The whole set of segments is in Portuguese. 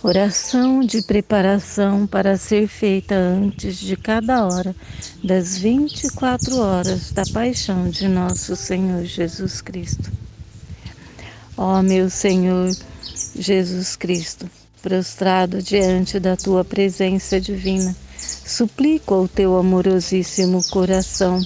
Oração de preparação para ser feita antes de cada hora das 24 horas da paixão de nosso Senhor Jesus Cristo. Ó meu Senhor Jesus Cristo, prostrado diante da tua presença divina, suplico ao teu amorosíssimo coração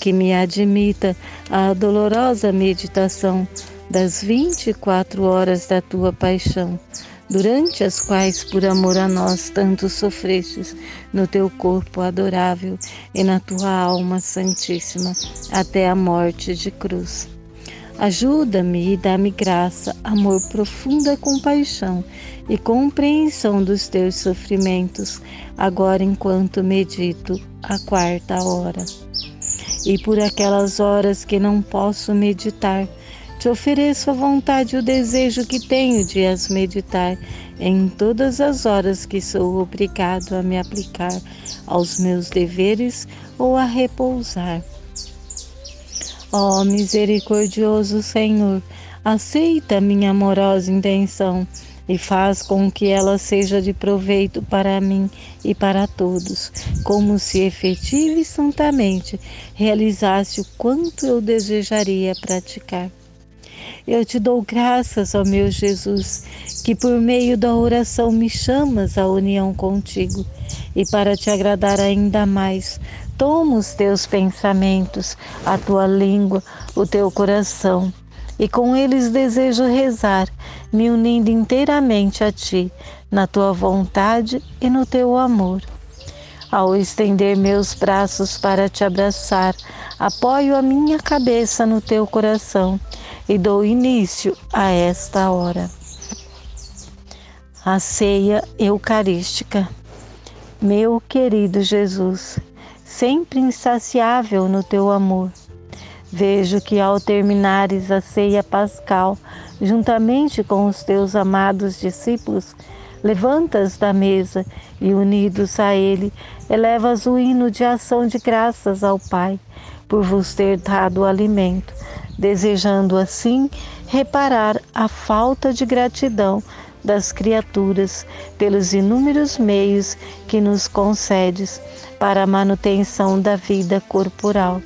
que me admita a dolorosa meditação das 24 horas da tua paixão durante as quais, por amor a nós, tanto sofrestes no teu corpo adorável e na tua alma santíssima, até a morte de cruz. Ajuda-me e dá-me graça, amor, profunda compaixão e compreensão dos teus sofrimentos, agora enquanto medito a quarta hora. E por aquelas horas que não posso meditar, te ofereço a vontade e o desejo que tenho de as meditar em todas as horas que sou obrigado a me aplicar aos meus deveres ou a repousar. Ó oh, misericordioso Senhor, aceita minha amorosa intenção e faz com que ela seja de proveito para mim e para todos, como se efetiva e santamente realizasse o quanto eu desejaria praticar. Eu te dou graças, ó meu Jesus, que por meio da oração me chamas à união contigo. E para te agradar ainda mais, toma os teus pensamentos, a tua língua, o teu coração, e com eles desejo rezar, me unindo inteiramente a ti, na tua vontade e no teu amor. Ao estender meus braços para te abraçar, apoio a minha cabeça no teu coração e dou início a esta hora. A ceia eucarística. Meu querido Jesus, sempre insaciável no teu amor, vejo que ao terminares a ceia pascal, juntamente com os teus amados discípulos, levantas da mesa e, unidos a ele, elevas o hino de ação de graças ao Pai por vos ter dado o alimento desejando assim reparar a falta de gratidão das criaturas pelos inúmeros meios que nos concedes para a manutenção da vida corporal.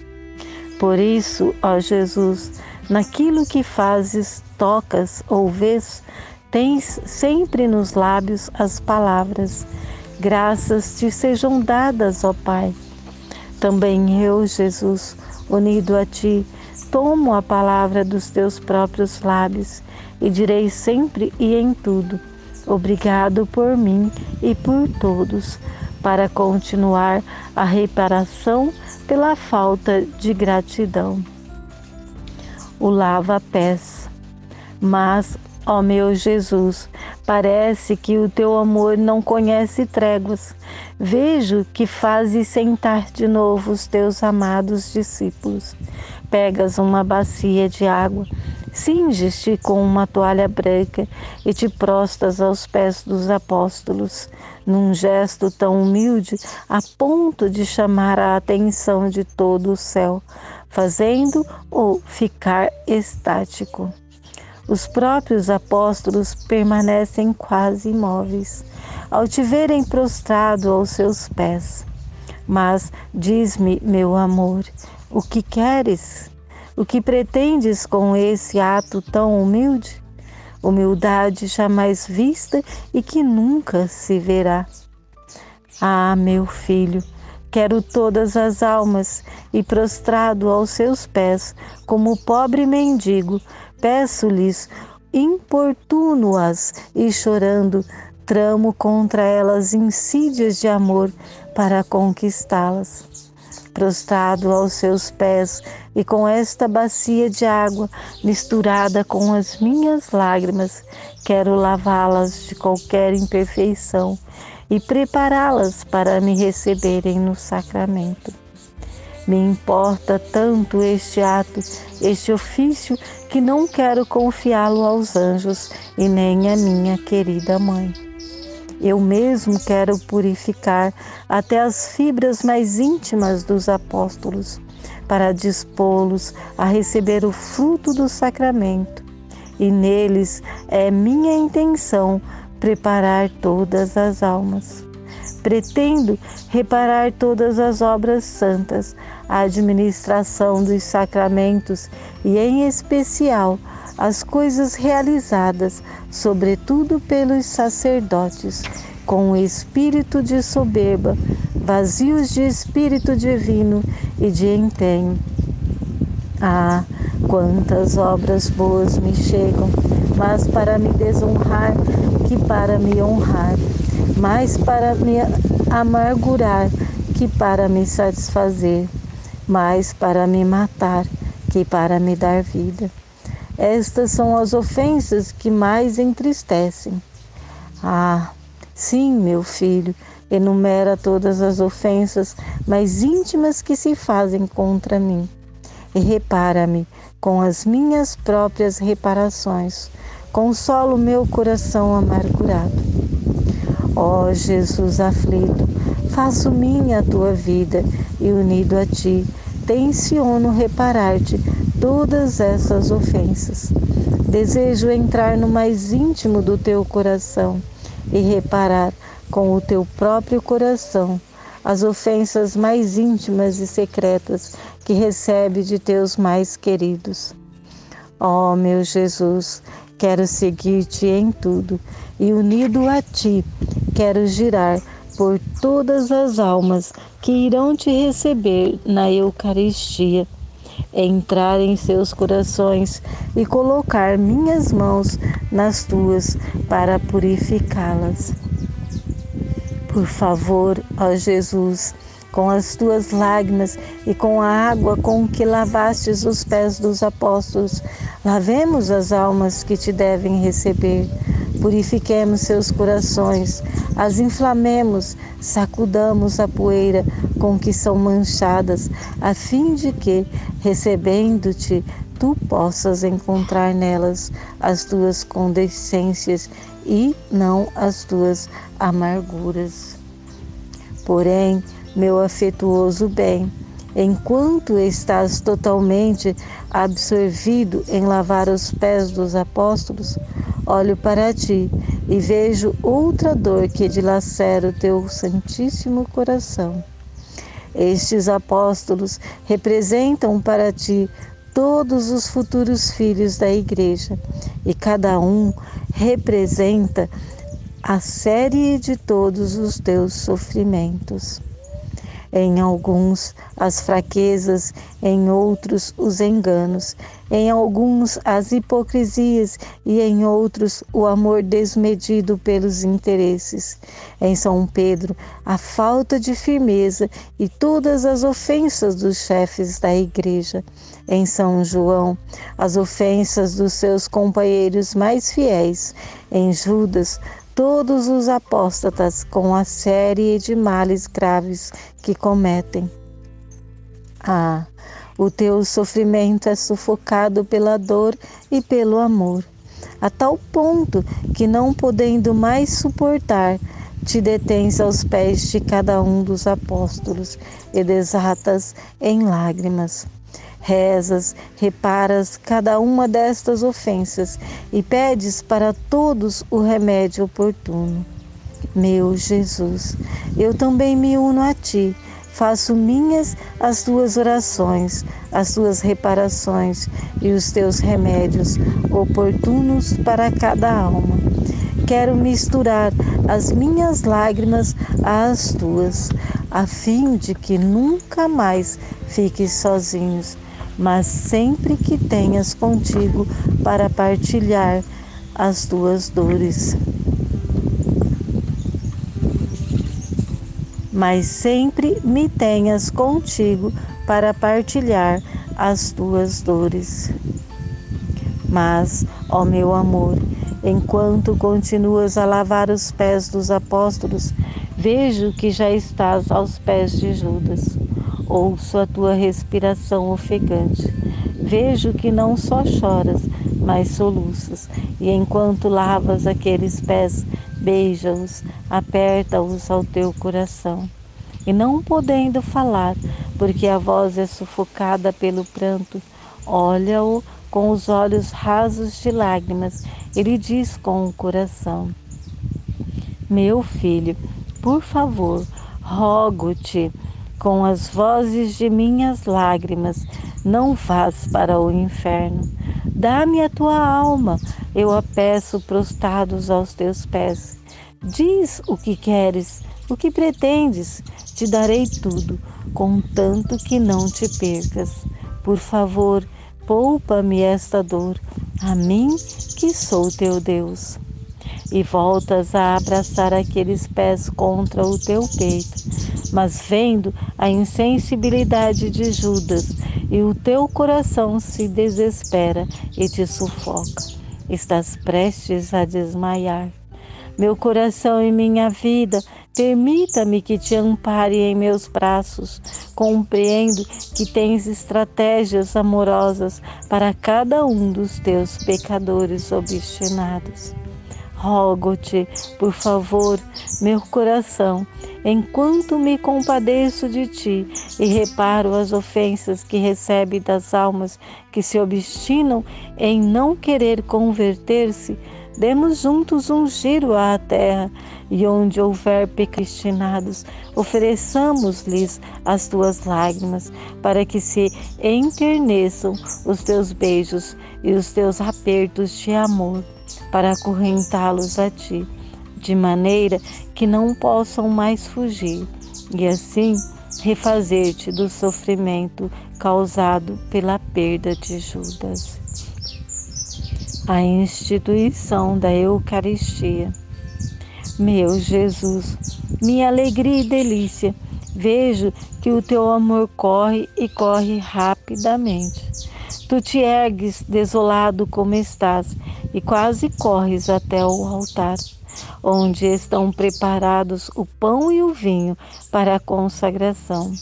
Por isso, ó Jesus, naquilo que fazes, tocas ou vês, tens sempre nos lábios as palavras: Graças te sejam dadas, ó Pai. Também eu, Jesus, unido a ti, tomo a palavra dos teus próprios lábios e direi sempre e em tudo: Obrigado por mim e por todos, para continuar a reparação pela falta de gratidão. O lava-pés. Mas, ó meu Jesus, parece que o teu amor não conhece tréguas. Vejo que fazes sentar de novo os teus amados discípulos Pegas uma bacia de água, cinges-te com uma toalha branca e te prostas aos pés dos apóstolos, num gesto tão humilde a ponto de chamar a atenção de todo o céu, fazendo-o ficar estático. Os próprios apóstolos permanecem quase imóveis ao te verem prostrado aos seus pés. Mas diz-me, meu amor, o que queres? O que pretendes com esse ato tão humilde? Humildade jamais vista e que nunca se verá. Ah, meu filho, quero todas as almas e prostrado aos seus pés, como pobre mendigo, peço-lhes, importuno-as e chorando, tramo contra elas insídias de amor para conquistá-las prostrado aos seus pés e com esta bacia de água misturada com as minhas lágrimas, quero lavá-las de qualquer imperfeição e prepará-las para me receberem no sacramento. Me importa tanto este ato, este ofício, que não quero confiá-lo aos anjos e nem à minha querida mãe. Eu mesmo quero purificar até as fibras mais íntimas dos apóstolos, para dispô-los a receber o fruto do sacramento. E neles é minha intenção preparar todas as almas. Pretendo reparar todas as obras santas, a administração dos sacramentos e, em especial, as coisas realizadas, sobretudo pelos sacerdotes, com espírito de soberba, vazios de espírito divino e de empenho. Ah, quantas obras boas me chegam, mas para me desonrar que para me honrar, mais para me amargurar que para me satisfazer, mais para me matar que para me dar vida. Estas são as ofensas que mais entristecem. Ah, sim, meu filho, enumera todas as ofensas mais íntimas que se fazem contra mim. E repara-me com as minhas próprias reparações consola o meu coração amargurado. Ó oh, Jesus aflito, faço minha a tua vida e unido a ti, tenciono reparar-te todas essas ofensas. Desejo entrar no mais íntimo do teu coração e reparar com o teu próprio coração as ofensas mais íntimas e secretas que recebe de teus mais queridos. Ó oh, meu Jesus, Quero seguir-te em tudo e, unido a ti, quero girar por todas as almas que irão te receber na Eucaristia, entrar em seus corações e colocar minhas mãos nas tuas para purificá-las. Por favor, ó Jesus, com as tuas lágrimas e com a água com que lavastes os pés dos apóstolos, lavemos as almas que te devem receber. Purifiquemos seus corações, as inflamemos, sacudamos a poeira com que são manchadas, a fim de que, recebendo-te, tu possas encontrar nelas as tuas condescências e não as tuas amarguras. Porém, meu afetuoso bem, enquanto estás totalmente absorvido em lavar os pés dos apóstolos, olho para ti e vejo outra dor que dilacera o teu santíssimo coração. Estes apóstolos representam para ti todos os futuros filhos da Igreja e cada um representa a série de todos os teus sofrimentos em alguns as fraquezas, em outros os enganos, em alguns as hipocrisias e em outros o amor desmedido pelos interesses. Em São Pedro, a falta de firmeza e todas as ofensas dos chefes da igreja. Em São João, as ofensas dos seus companheiros mais fiéis. Em Judas, todos os apóstatas com a série de males graves que cometem. Ah, o teu sofrimento é sufocado pela dor e pelo amor, a tal ponto que, não podendo mais suportar, te detens aos pés de cada um dos apóstolos e desatas em lágrimas rezas, reparas cada uma destas ofensas e pedes para todos o remédio oportuno. Meu Jesus, eu também me uno a ti, faço minhas as tuas orações, as tuas reparações e os teus remédios oportunos para cada alma. Quero misturar as minhas lágrimas às tuas, a fim de que nunca mais fiques sozinhos mas sempre que tenhas contigo para partilhar as tuas dores. Mas sempre me tenhas contigo para partilhar as tuas dores. Mas, ó meu amor, enquanto continuas a lavar os pés dos apóstolos, vejo que já estás aos pés de Judas. Ouço a tua respiração ofegante. Vejo que não só choras, mas soluças. E enquanto lavas aqueles pés, beija-os, aperta-os ao teu coração. E não podendo falar, porque a voz é sufocada pelo pranto, olha-o com os olhos rasos de lágrimas. Ele diz com o coração: Meu filho, por favor, rogo-te com as vozes de minhas lágrimas, não vás para o inferno. Dá-me a tua alma, eu a peço prostrados aos teus pés. Diz o que queres, o que pretendes, te darei tudo, contanto que não te percas. Por favor, poupa-me esta dor, a mim que sou teu Deus. E voltas a abraçar aqueles pés contra o teu peito, mas vendo a insensibilidade de Judas e o teu coração se desespera e te sufoca. Estás prestes a desmaiar. Meu coração e minha vida, permita-me que te ampare em meus braços. Compreendo que tens estratégias amorosas para cada um dos teus pecadores obstinados. Rogo-te, por favor, meu coração, enquanto me compadeço de ti e reparo as ofensas que recebe das almas que se obstinam em não querer converter-se, demos juntos um giro à terra e onde houver pecastinados, ofereçamos-lhes as tuas lágrimas, para que se enterneçam os teus beijos e os teus apertos de amor para acorrentá-los a ti, de maneira que não possam mais fugir, e assim refazer-te do sofrimento causado pela perda de Judas. A instituição da Eucaristia. Meu Jesus, minha alegria e delícia, vejo que o teu amor corre e corre rapidamente. Tu te ergues desolado como estás e quase corres até o altar, onde estão preparados o pão e o vinho para a consagração.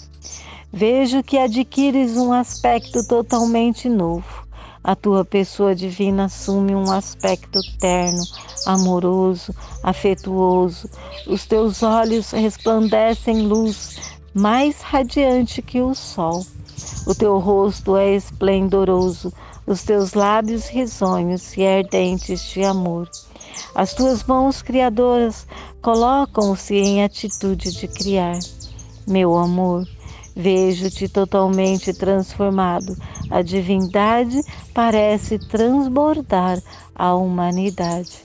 Vejo que adquires um aspecto totalmente novo. A tua pessoa divina assume um aspecto terno, amoroso, afetuoso. Os teus olhos resplandecem luz mais radiante que o sol. O teu rosto é esplendoroso, os teus lábios risonhos e ardentes de amor. As tuas mãos criadoras colocam-se em atitude de criar. Meu amor, vejo-te totalmente transformado. A divindade parece transbordar a humanidade.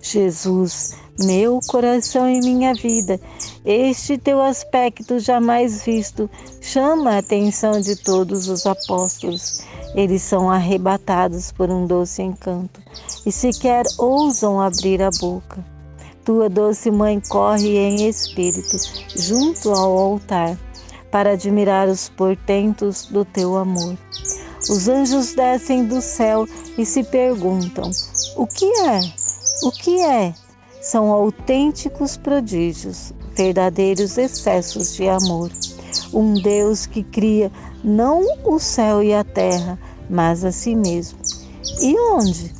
Jesus, meu coração e minha vida, este teu aspecto jamais visto chama a atenção de todos os apóstolos. Eles são arrebatados por um doce encanto e sequer ousam abrir a boca. Tua doce mãe corre em espírito junto ao altar para admirar os portentos do teu amor. Os anjos descem do céu e se perguntam: O que é? O que é? São autênticos prodígios, verdadeiros excessos de amor. Um Deus que cria não o céu e a terra, mas a si mesmo. E onde?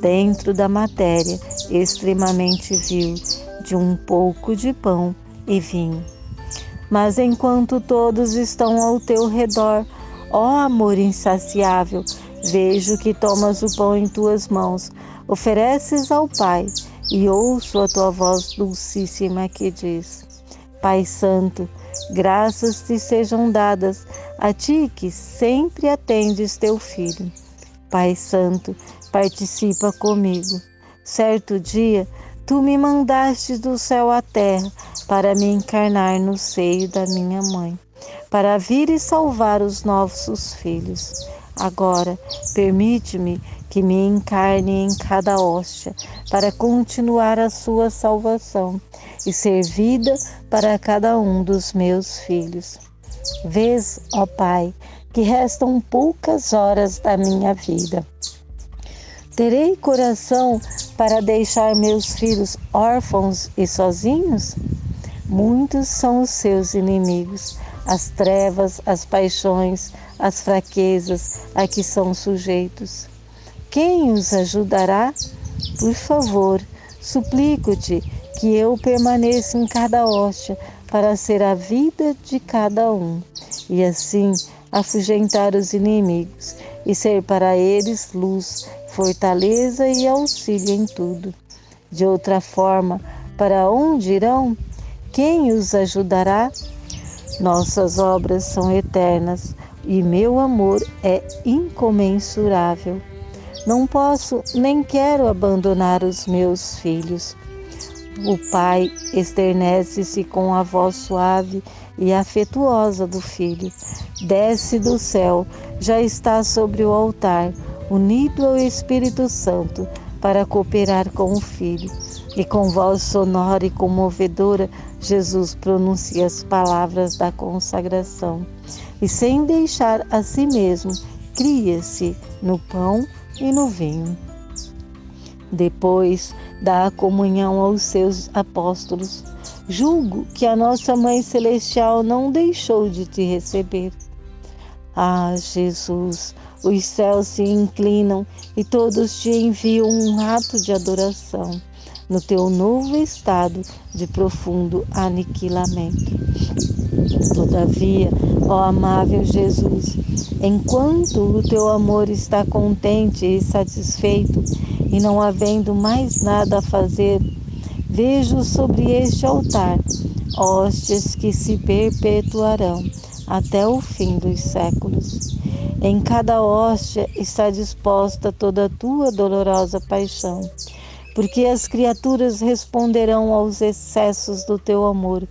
Dentro da matéria extremamente vil, de um pouco de pão e vinho. Mas enquanto todos estão ao teu redor, ó amor insaciável, vejo que tomas o pão em tuas mãos, ofereces ao Pai e ouço a tua voz dulcíssima que diz: Pai Santo, graças te sejam dadas a ti que sempre atendes teu filho. Pai Santo, participa comigo. Certo dia, tu me mandaste do céu à terra para me encarnar no seio da minha mãe, para vir e salvar os nossos filhos. Agora, permite-me que me encarne em cada hóstia, para continuar a sua salvação e ser vida para cada um dos meus filhos. Vês, ó Pai, que restam poucas horas da minha vida. Terei coração para deixar meus filhos órfãos e sozinhos? Muitos são os seus inimigos, as trevas, as paixões, as fraquezas a que são sujeitos. Quem os ajudará? Por favor, suplico-te que eu permaneça em cada hóstia para ser a vida de cada um, e assim afugentar os inimigos e ser para eles luz, fortaleza e auxílio em tudo. De outra forma, para onde irão? Quem os ajudará? Nossas obras são eternas e meu amor é incomensurável. Não posso nem quero abandonar os meus filhos. O pai esternece-se com a voz suave e afetuosa do filho. Desce do céu, já está sobre o altar, unido ao Espírito Santo, para cooperar com o filho. E com voz sonora e comovedora, Jesus pronuncia as palavras da consagração. E sem deixar a si mesmo, cria-se no pão e no vinho. Depois dá a comunhão aos seus apóstolos. Julgo que a nossa Mãe Celestial não deixou de te receber. Ah, Jesus, os céus se inclinam e todos te enviam um ato de adoração no teu novo estado de profundo aniquilamento. Todavia, ó amável Jesus, enquanto o teu amor está contente e satisfeito, e não havendo mais nada a fazer, vejo sobre este altar hóstias que se perpetuarão até o fim dos séculos. Em cada hóstia está disposta toda a tua dolorosa paixão porque as criaturas responderão aos excessos do teu amor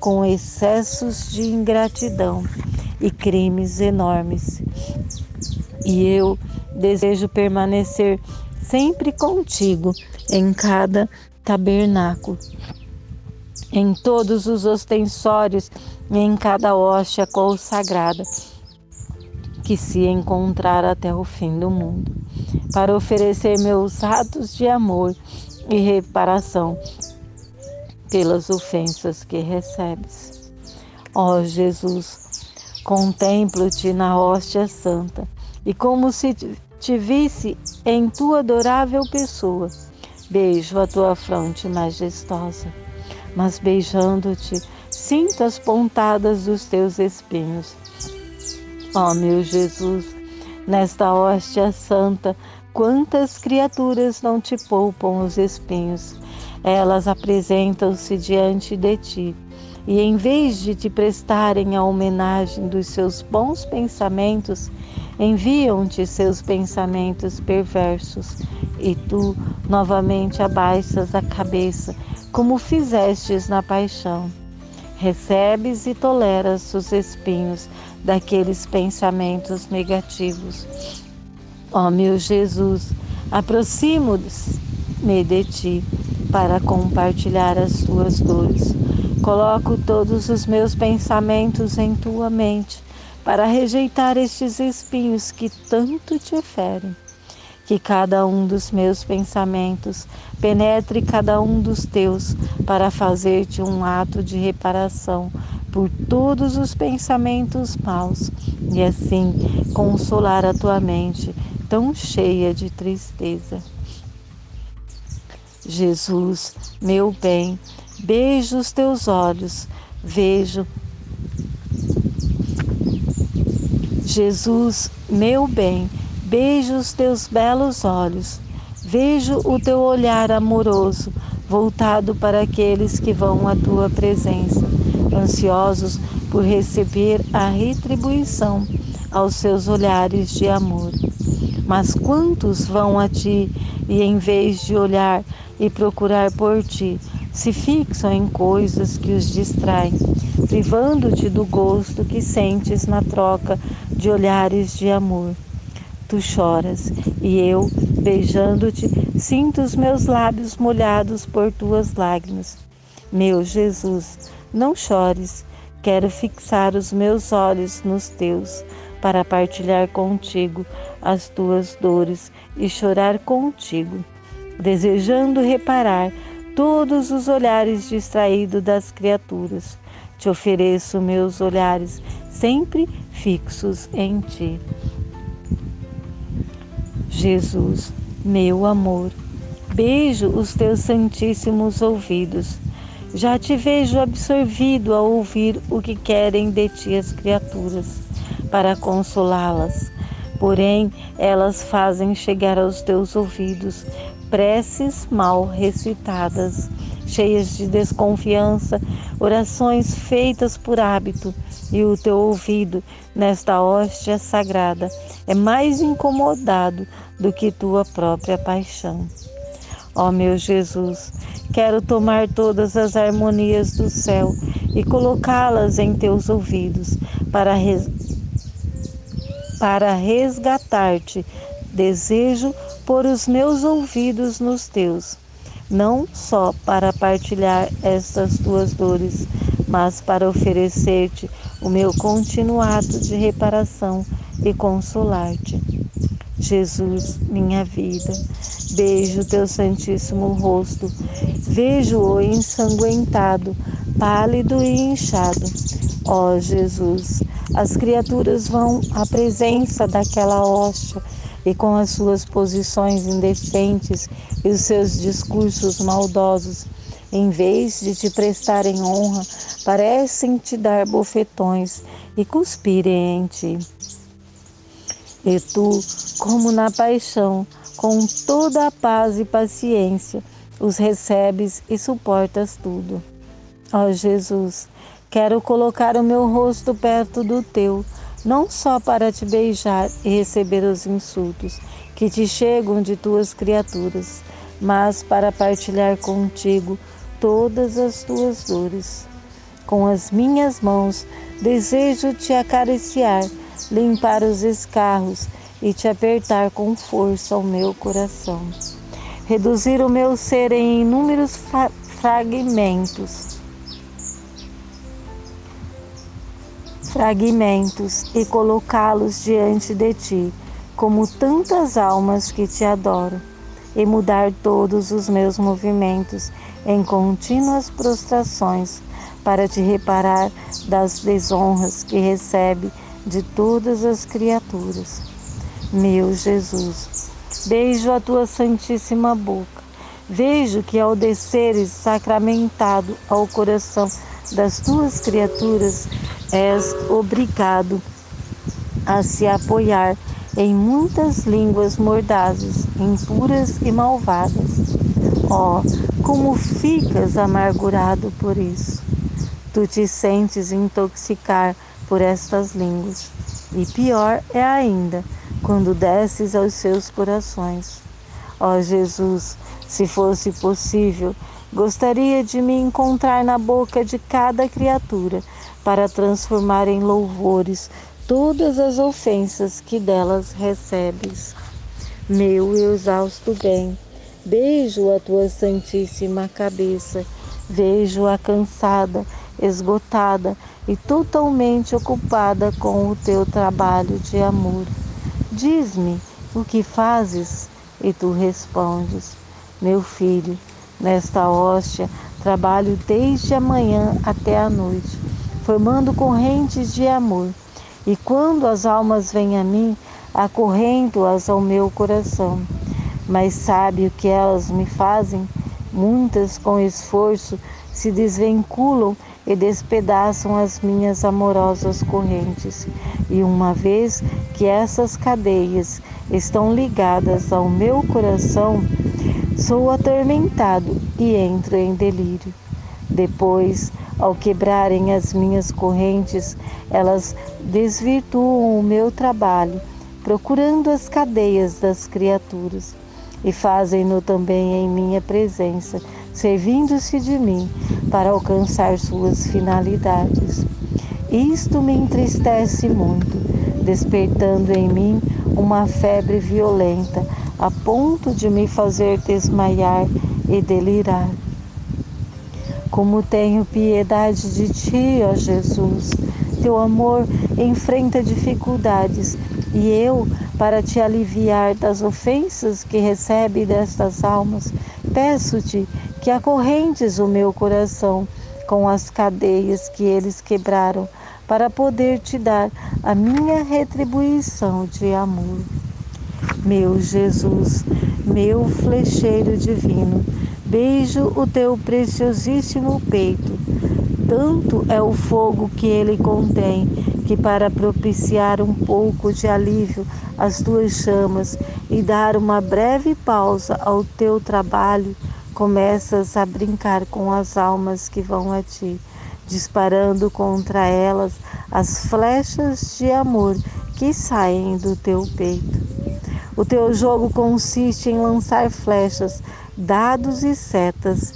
com excessos de ingratidão e crimes enormes. E eu desejo permanecer sempre contigo em cada tabernáculo, em todos os ostensórios e em cada hóstia consagrada que se encontrar até o fim do mundo, para oferecer meus atos de amor e reparação pelas ofensas que recebes. Ó Jesus, contemplo-te na hóstia santa e como se te visse em tua adorável pessoa, beijo a tua fronte majestosa, mas beijando-te, sinto as pontadas dos teus espinhos Ó meu Jesus, nesta hóstia santa, quantas criaturas não te poupam os espinhos? Elas apresentam-se diante de ti e, em vez de te prestarem a homenagem dos seus bons pensamentos, enviam-te seus pensamentos perversos e tu novamente abaixas a cabeça, como fizestes na paixão. Recebes e toleras os espinhos daqueles pensamentos negativos. Ó oh, meu Jesus, aproximo-me de ti para compartilhar as tuas dores. Coloco todos os meus pensamentos em tua mente para rejeitar estes espinhos que tanto te ferem. Que cada um dos meus pensamentos penetre cada um dos teus para fazer-te um ato de reparação por todos os pensamentos maus e assim consolar a tua mente tão cheia de tristeza. Jesus, meu bem, beijo os teus olhos, vejo. Jesus, meu bem, beijo os teus belos olhos, vejo o teu olhar amoroso voltado para aqueles que vão à tua presença ansiosos por receber a retribuição aos seus olhares de amor. Mas quantos vão a ti e, em vez de olhar e procurar por ti, se fixam em coisas que os distraem, privando-te do gosto que sentes na troca de olhares de amor. Tu choras e eu, beijando-te, sinto os meus lábios molhados por tuas lágrimas. Meu Jesus, não chores, quero fixar os meus olhos nos teus, para partilhar contigo as tuas dores e chorar contigo, desejando reparar todos os olhares distraídos das criaturas. Te ofereço meus olhares sempre fixos em ti. Jesus, meu amor, beijo os teus santíssimos ouvidos já te vejo absorvido a ouvir o que querem de ti as criaturas, para consolá-las. Porém, elas fazem chegar aos teus ouvidos preces mal recitadas, cheias de desconfiança, orações feitas por hábito, e o teu ouvido nesta hóstia sagrada é mais incomodado do que tua própria paixão. Ó meu Jesus, quero tomar todas as harmonias do céu e colocá-las em teus ouvidos para, res... para resgatar-te. Desejo pôr os meus ouvidos nos teus, não só para partilhar estas tuas dores, mas para oferecer-te o meu continuado de reparação e consolar-te. Jesus, minha vida, beijo teu santíssimo rosto, vejo-o ensanguentado, pálido e inchado. Ó oh, Jesus, as criaturas vão à presença daquela hóstia e com as suas posições indecentes e os seus discursos maldosos, em vez de te prestarem honra, parecem te dar bofetões e cuspirem em ti. E tu, como na paixão, com toda a paz e paciência, os recebes e suportas tudo. Ó Jesus, quero colocar o meu rosto perto do teu, não só para te beijar e receber os insultos que te chegam de tuas criaturas, mas para partilhar contigo todas as tuas dores. Com as minhas mãos desejo te acariciar limpar os escarros e te apertar com força ao meu coração. Reduzir o meu ser em inúmeros fra fragmentos. Fragmentos e colocá-los diante de ti, como tantas almas que te adoram, e mudar todos os meus movimentos em contínuas prostrações para te reparar das desonras que recebe de todas as criaturas. Meu Jesus, beijo a tua santíssima boca. Vejo que ao desceres sacramentado ao coração das tuas criaturas, és obrigado a se apoiar em muitas línguas mordazes, impuras e malvadas. Oh, como ficas amargurado por isso! Tu te sentes intoxicar por estas línguas. E pior é ainda quando desces aos seus corações. Ó Jesus, se fosse possível, gostaria de me encontrar na boca de cada criatura para transformar em louvores todas as ofensas que delas recebes. Meu exausto bem, beijo a tua santíssima cabeça, vejo-a cansada, esgotada e totalmente ocupada com o teu trabalho de amor. Diz-me o que fazes e tu respondes: Meu filho, nesta hóstia trabalho desde a manhã até a noite, formando correntes de amor. E quando as almas vêm a mim, acorrento-as ao meu coração. Mas sabe o que elas me fazem? Muitas, com esforço, se desvinculam e despedaçam as minhas amorosas correntes. E uma vez que essas cadeias estão ligadas ao meu coração, sou atormentado e entro em delírio. Depois, ao quebrarem as minhas correntes, elas desvirtuam o meu trabalho, procurando as cadeias das criaturas, e fazem-no também em minha presença servindo-se de mim para alcançar suas finalidades. Isto me entristece muito, despertando em mim uma febre violenta, a ponto de me fazer desmaiar e delirar. Como tenho piedade de ti, ó Jesus, teu amor enfrenta dificuldades e eu, para te aliviar das ofensas que recebe destas almas, peço-te que acorrentes o meu coração com as cadeias que eles quebraram, para poder te dar a minha retribuição de amor. Meu Jesus, meu flecheiro divino, beijo o teu preciosíssimo peito. Tanto é o fogo que ele contém, que para propiciar um pouco de alívio às tuas chamas e dar uma breve pausa ao teu trabalho, começas a brincar com as almas que vão a ti, disparando contra elas as flechas de amor que saem do teu peito. O teu jogo consiste em lançar flechas, dados e setas.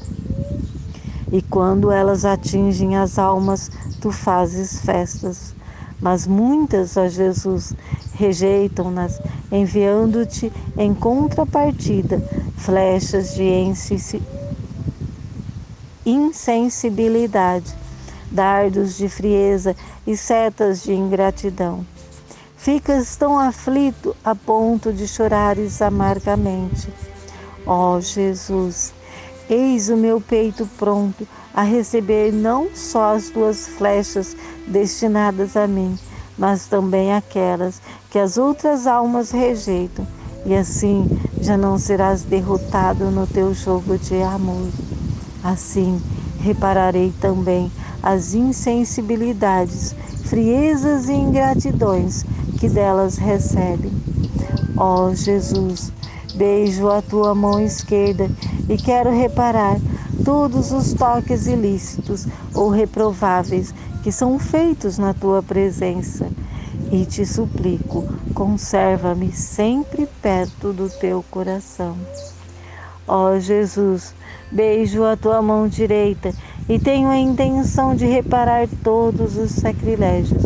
E quando elas atingem as almas, tu fazes festas. Mas muitas, ó Jesus, rejeitam-nas, enviando-te em contrapartida flechas de insensibilidade, dardos de frieza e setas de ingratidão. Ficas tão aflito a ponto de chorares amargamente. Ó oh, Jesus, eis o meu peito pronto a receber não só as tuas flechas destinadas a mim, mas também aquelas que as outras almas rejeitam, e assim já não serás derrotado no teu jogo de amor. Assim repararei também as insensibilidades, friezas e ingratidões que delas recebem. Ó oh, Jesus, beijo a tua mão esquerda e quero reparar todos os toques ilícitos ou reprováveis que são feitos na tua presença. E te suplico, conserva-me sempre perto do teu coração. Ó oh, Jesus, beijo a tua mão direita e tenho a intenção de reparar todos os sacrilégios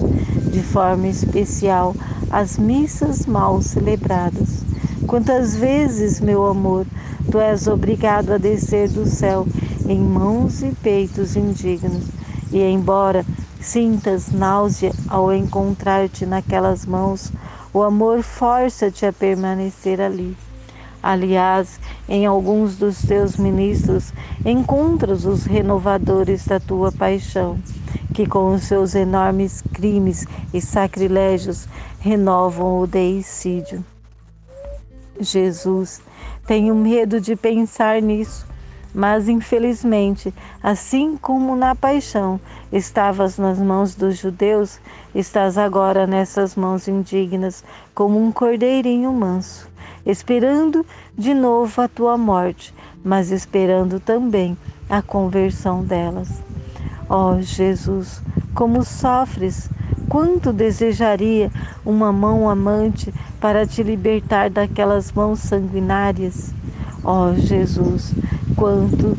de forma especial as missas mal celebradas. Quantas vezes, meu amor, tu és obrigado a descer do céu em mãos e peitos indignos, e embora sintas náusea ao encontrar-te naquelas mãos, o amor força-te a permanecer ali. Aliás, em alguns dos teus ministros encontras os renovadores da tua paixão que com os seus enormes crimes e sacrilégios renovam o deicídio. Jesus, tenho medo de pensar nisso, mas infelizmente, assim como na paixão estavas nas mãos dos judeus, estás agora nessas mãos indignas, como um cordeirinho manso, esperando de novo a tua morte, mas esperando também a conversão delas. Ó oh, Jesus, como sofres! Quanto desejaria uma mão amante para te libertar daquelas mãos sanguinárias? Ó oh, Jesus, quanto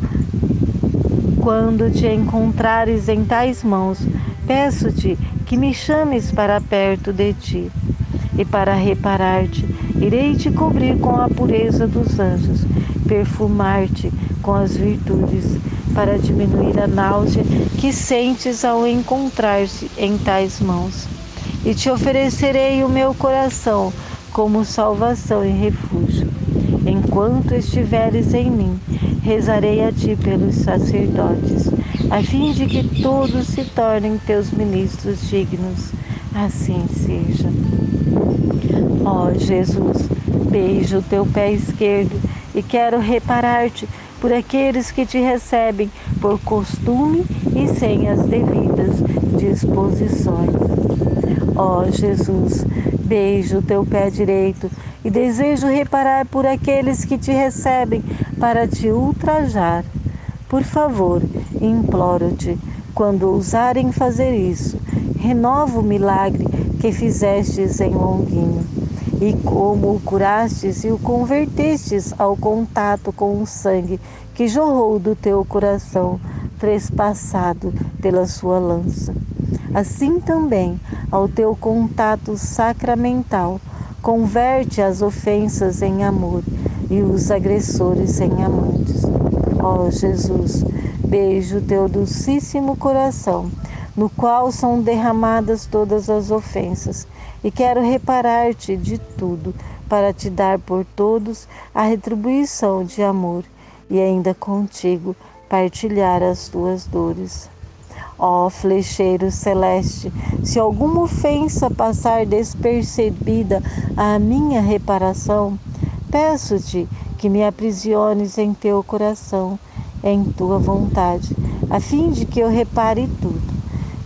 quando te encontrares em tais mãos, peço-te que me chames para perto de ti. E para reparar-te, irei te cobrir com a pureza dos anjos, perfumar-te com as virtudes para diminuir a náusea que sentes ao encontrar-se em tais mãos. E te oferecerei o meu coração como salvação e refúgio. Enquanto estiveres em mim, rezarei a ti pelos sacerdotes, a fim de que todos se tornem teus ministros dignos. Assim seja. Ó oh, Jesus, beijo o teu pé esquerdo e quero reparar-te por aqueles que te recebem por costume e sem as devidas disposições. Ó oh, Jesus, beijo o teu pé direito e desejo reparar por aqueles que te recebem para te ultrajar. Por favor, imploro-te, quando ousarem fazer isso, renova o milagre que fizestes em Longuinho e como o curastes e o convertestes ao contato com o sangue que jorrou do teu coração, trespassado pela sua lança. Assim também, ao teu contato sacramental, converte as ofensas em amor e os agressores em amantes. Ó oh, Jesus, beijo teu dulcíssimo coração, no qual são derramadas todas as ofensas e quero reparar-te de tudo para te dar por todos a retribuição de amor e ainda contigo partilhar as tuas dores. Ó flecheiro celeste, se alguma ofensa passar despercebida à minha reparação, peço-te que me aprisiones em teu coração, em tua vontade, a fim de que eu repare tudo.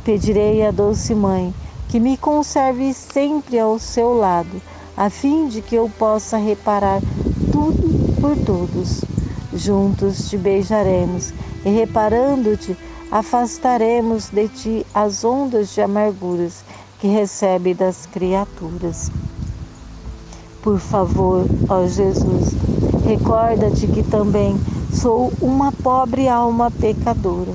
Pedirei à doce mãe que me conserve sempre ao seu lado, a fim de que eu possa reparar tudo por todos. Juntos te beijaremos e, reparando-te, afastaremos de ti as ondas de amarguras que recebe das criaturas. Por favor, ó Jesus, recorda-te que também sou uma pobre alma pecadora.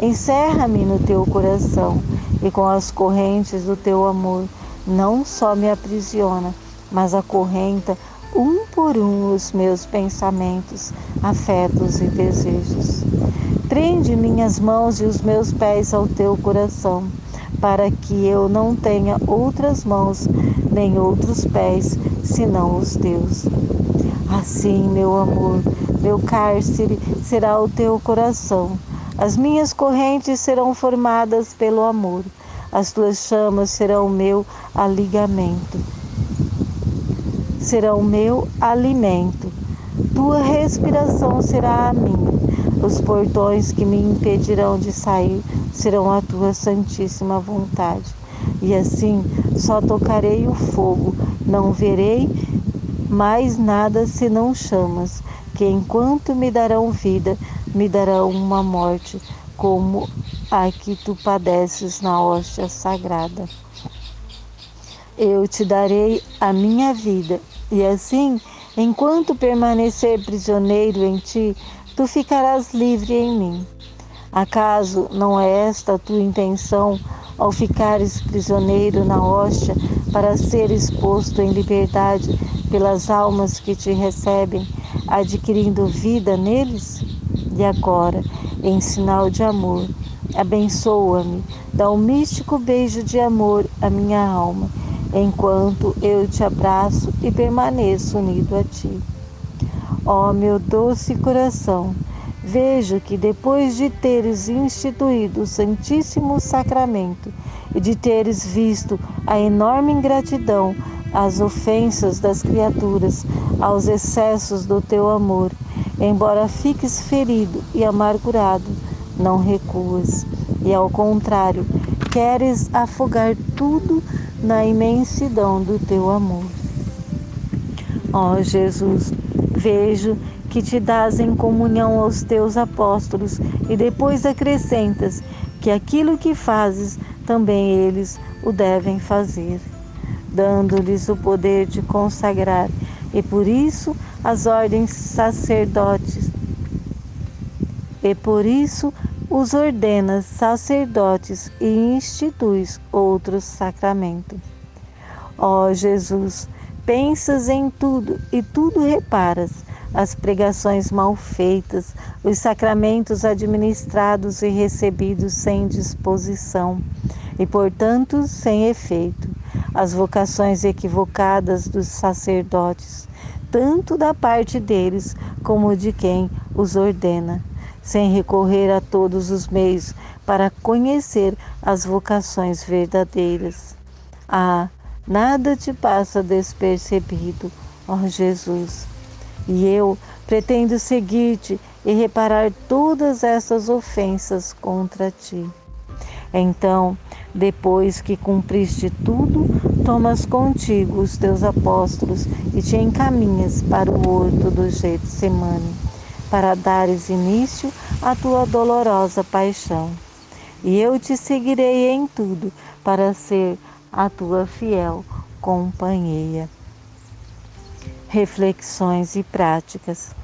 Encerra-me no teu coração e com as correntes do teu amor não só me aprisiona, mas acorrenta um por um os meus pensamentos, afetos e desejos. Prende minhas mãos e os meus pés ao teu coração, para que eu não tenha outras mãos nem outros pés senão os teus. Assim, meu amor, meu cárcere será o teu coração. As minhas correntes serão formadas pelo amor. As tuas chamas serão o meu aligamento serão meu alimento. Tua respiração será a minha. Os portões que me impedirão de sair serão a tua santíssima vontade. E assim só tocarei o fogo, não verei mais nada senão chamas, que enquanto me darão vida, me darão uma morte, como a que tu padeces na hóstia sagrada. Eu te darei a minha vida e assim, enquanto permanecer prisioneiro em ti, tu ficarás livre em mim. Acaso não é esta a tua intenção ao ficares prisioneiro na hóstia para ser exposto em liberdade pelas almas que te recebem, adquirindo vida neles? E agora, em sinal de amor, abençoa-me, dá um místico beijo de amor à minha alma enquanto eu te abraço e permaneço unido a ti. Ó meu doce coração, vejo que depois de teres instituído o Santíssimo Sacramento e de teres visto a enorme ingratidão, as ofensas das criaturas, aos excessos do teu amor, embora fiques ferido e amargurado, não recuas, e ao contrário, queres afogar tudo na imensidão do teu amor. Ó oh, Jesus, vejo que te dás em comunhão aos teus apóstolos e depois acrescentas que aquilo que fazes também eles o devem fazer, dando-lhes o poder de consagrar e por isso as ordens sacerdotes. E por isso os ordenas sacerdotes e instituis outros sacramentos. Ó Jesus, pensas em tudo e tudo reparas, as pregações mal feitas, os sacramentos administrados e recebidos sem disposição e, portanto, sem efeito, as vocações equivocadas dos sacerdotes, tanto da parte deles como de quem os ordena sem recorrer a todos os meios para conhecer as vocações verdadeiras. Ah, nada te passa despercebido, ó Jesus. E eu pretendo seguir-te e reparar todas essas ofensas contra ti. Então, depois que cumpriste tudo, tomas contigo os teus apóstolos e te encaminhas para o horto do Getsemane para dares início à tua dolorosa paixão. E eu te seguirei em tudo para ser a tua fiel companheira. Reflexões e práticas.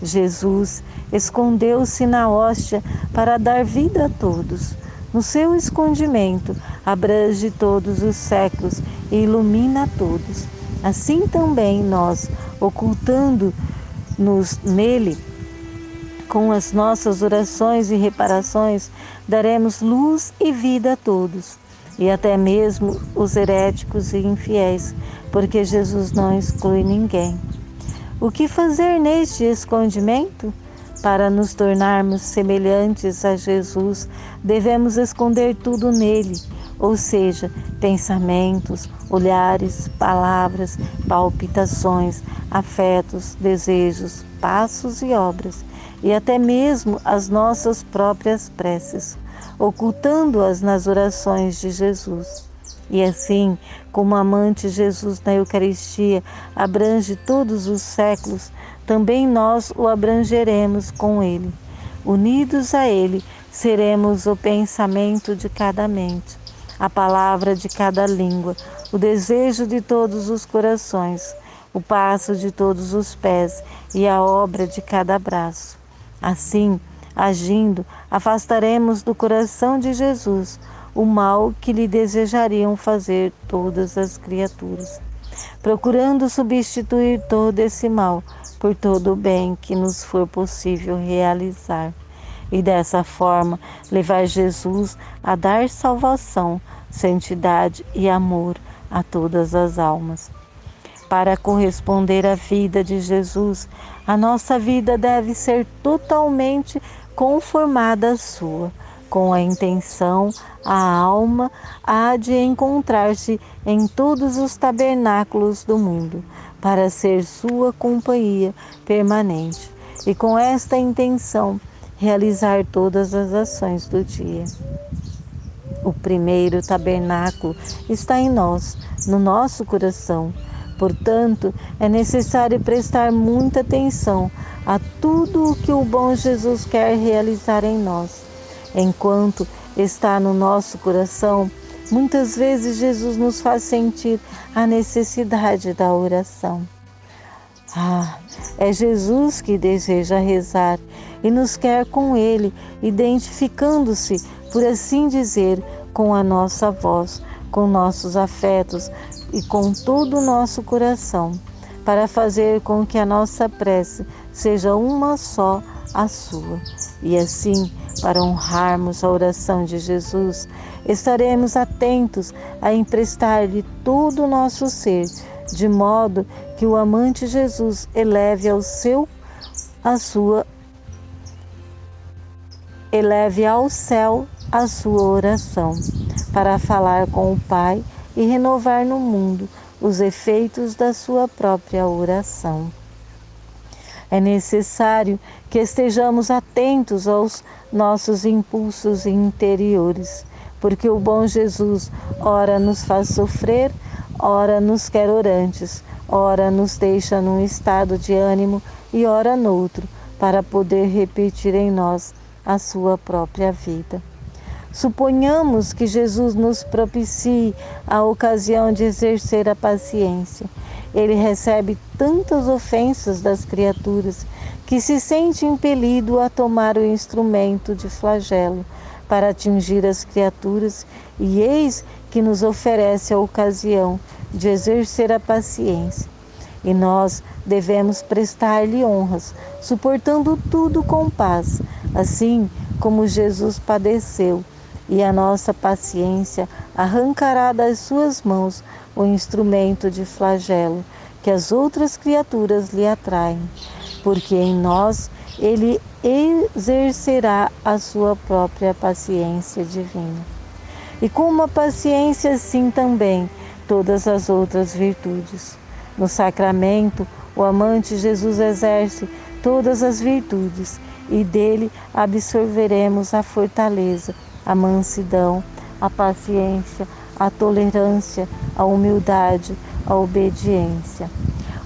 Jesus escondeu-se na hóstia para dar vida a todos. No seu escondimento, abrange todos os séculos e ilumina todos. Assim também nós, ocultando-nos nele, com as nossas orações e reparações, daremos luz e vida a todos, e até mesmo os heréticos e infiéis, porque Jesus não exclui ninguém. O que fazer neste escondimento? Para nos tornarmos semelhantes a Jesus, devemos esconder tudo nele, ou seja, pensamentos, olhares, palavras, palpitações, afetos, desejos, passos e obras e até mesmo as nossas próprias preces, ocultando-as nas orações de Jesus. E assim, como amante Jesus na Eucaristia abrange todos os séculos, também nós o abrangeremos com Ele. Unidos a Ele, seremos o pensamento de cada mente, a palavra de cada língua, o desejo de todos os corações, o passo de todos os pés e a obra de cada braço. Assim, agindo, afastaremos do coração de Jesus o mal que lhe desejariam fazer todas as criaturas, procurando substituir todo esse mal por todo o bem que nos for possível realizar. E dessa forma levar Jesus a dar salvação, santidade e amor a todas as almas. Para corresponder à vida de Jesus, a nossa vida deve ser totalmente conformada à sua com a intenção, a alma há de encontrar-se em todos os tabernáculos do mundo, para ser sua companhia permanente, e com esta intenção realizar todas as ações do dia. O primeiro tabernáculo está em nós, no nosso coração. Portanto, é necessário prestar muita atenção a tudo o que o bom Jesus quer realizar em nós enquanto está no nosso coração, muitas vezes Jesus nos faz sentir a necessidade da oração. Ah, é Jesus que deseja rezar e nos quer com Ele, identificando-se, por assim dizer, com a nossa voz, com nossos afetos e com todo o nosso coração, para fazer com que a nossa prece seja uma só a sua. E assim, para honrarmos a oração de Jesus, estaremos atentos a emprestar-lhe todo o nosso ser, de modo que o amante Jesus eleve ao seu a sua eleve ao céu a sua oração, para falar com o Pai e renovar no mundo os efeitos da sua própria oração. É necessário que estejamos atentos aos nossos impulsos interiores, porque o bom Jesus ora nos faz sofrer, ora nos quer orantes, ora nos deixa num estado de ânimo e ora noutro, para poder repetir em nós a sua própria vida. Suponhamos que Jesus nos propicie a ocasião de exercer a paciência ele recebe tantas ofensas das criaturas que se sente impelido a tomar o instrumento de flagelo para atingir as criaturas, e eis que nos oferece a ocasião de exercer a paciência. E nós devemos prestar-lhe honras, suportando tudo com paz, assim como Jesus padeceu, e a nossa paciência arrancará das suas mãos o instrumento de flagelo que as outras criaturas lhe atraem, porque em nós ele exercerá a sua própria paciência divina. E com uma paciência assim também todas as outras virtudes. No sacramento, o amante Jesus exerce todas as virtudes e dele absorveremos a fortaleza, a mansidão, a paciência, a tolerância, a humildade, a obediência.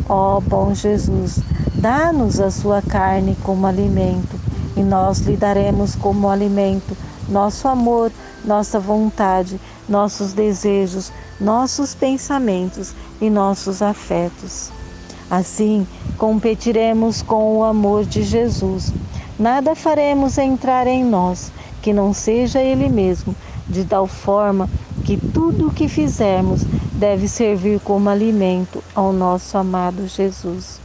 Ó bom Jesus, dá-nos a sua carne como alimento e nós lhe daremos como alimento nosso amor, nossa vontade, nossos desejos, nossos pensamentos e nossos afetos. Assim, competiremos com o amor de Jesus. Nada faremos entrar em nós que não seja Ele mesmo, de tal forma que tudo o que fizermos deve servir como alimento ao nosso amado Jesus.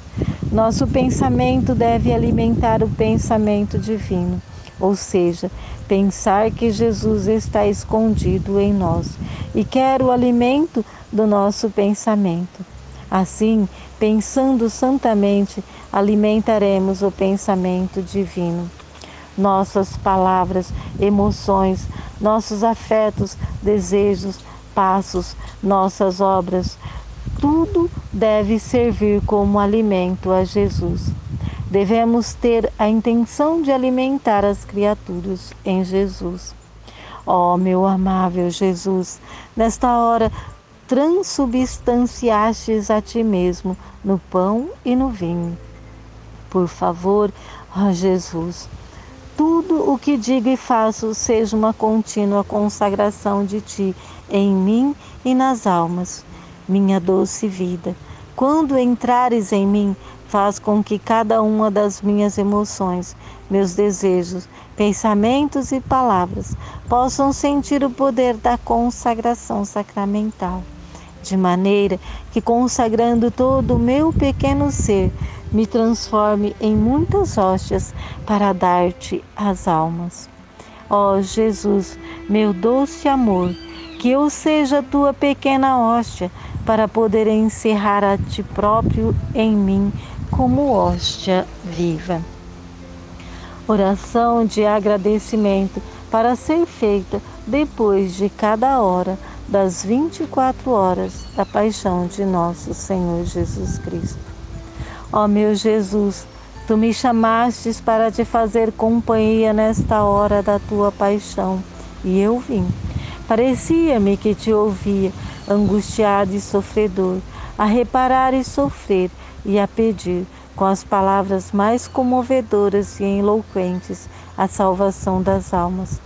Nosso pensamento deve alimentar o pensamento divino, ou seja, pensar que Jesus está escondido em nós e quer o alimento do nosso pensamento. Assim, pensando santamente, alimentaremos o pensamento divino. Nossas palavras, emoções, nossos afetos, desejos, passos, nossas obras, tudo deve servir como alimento a Jesus. Devemos ter a intenção de alimentar as criaturas em Jesus. Ó oh, meu amável Jesus, nesta hora transubstanciastes a ti mesmo no pão e no vinho. Por favor, ó Jesus, tudo o que digo e faço seja uma contínua consagração de ti em mim e nas almas, minha doce vida. Quando entrares em mim, faz com que cada uma das minhas emoções, meus desejos, pensamentos e palavras possam sentir o poder da consagração sacramental, de maneira que, consagrando todo o meu pequeno ser, me transforme em muitas hóstias para dar-te as almas. Ó Jesus, meu doce amor, que eu seja tua pequena hóstia para poder encerrar a ti próprio em mim como hóstia viva. Oração de agradecimento para ser feita depois de cada hora das 24 horas da paixão de nosso Senhor Jesus Cristo. Ó meu Jesus, tu me chamastes para te fazer companhia nesta hora da tua paixão, e eu vim. Parecia-me que te ouvia, angustiado e sofredor, a reparar e sofrer e a pedir, com as palavras mais comovedoras e eloquentes, a salvação das almas.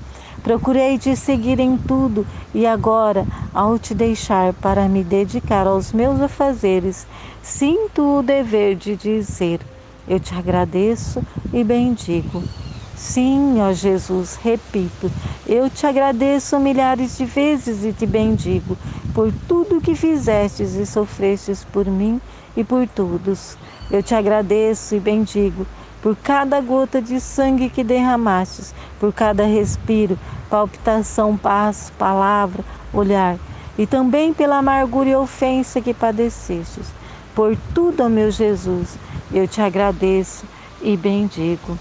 Procurei te seguir em tudo e agora, ao te deixar para me dedicar aos meus afazeres, sinto o dever de dizer: Eu te agradeço e bendigo. Sim, ó Jesus, repito, eu te agradeço milhares de vezes e te bendigo por tudo que fizestes e sofrestes por mim e por todos. Eu te agradeço e bendigo por cada gota de sangue que derramastes, por cada respiro, palpitação, passo, palavra, olhar, e também pela amargura e ofensa que padecestes. Por tudo, ó meu Jesus, eu te agradeço e bendigo.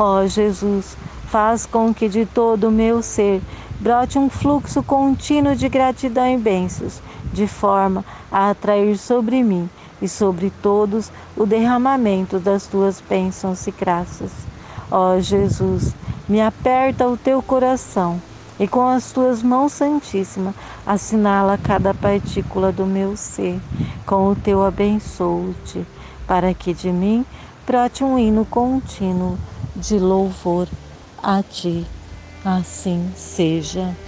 Ó Jesus, faz com que de todo o meu ser brote um fluxo contínuo de gratidão e bênçãos, de forma a atrair sobre mim e sobre todos o derramamento das tuas bênçãos e graças. Ó Jesus, me aperta o teu coração e com as tuas mãos santíssimas assinala cada partícula do meu ser, com o teu abençoo-te, para que de mim brote um hino contínuo de louvor a ti. Assim seja.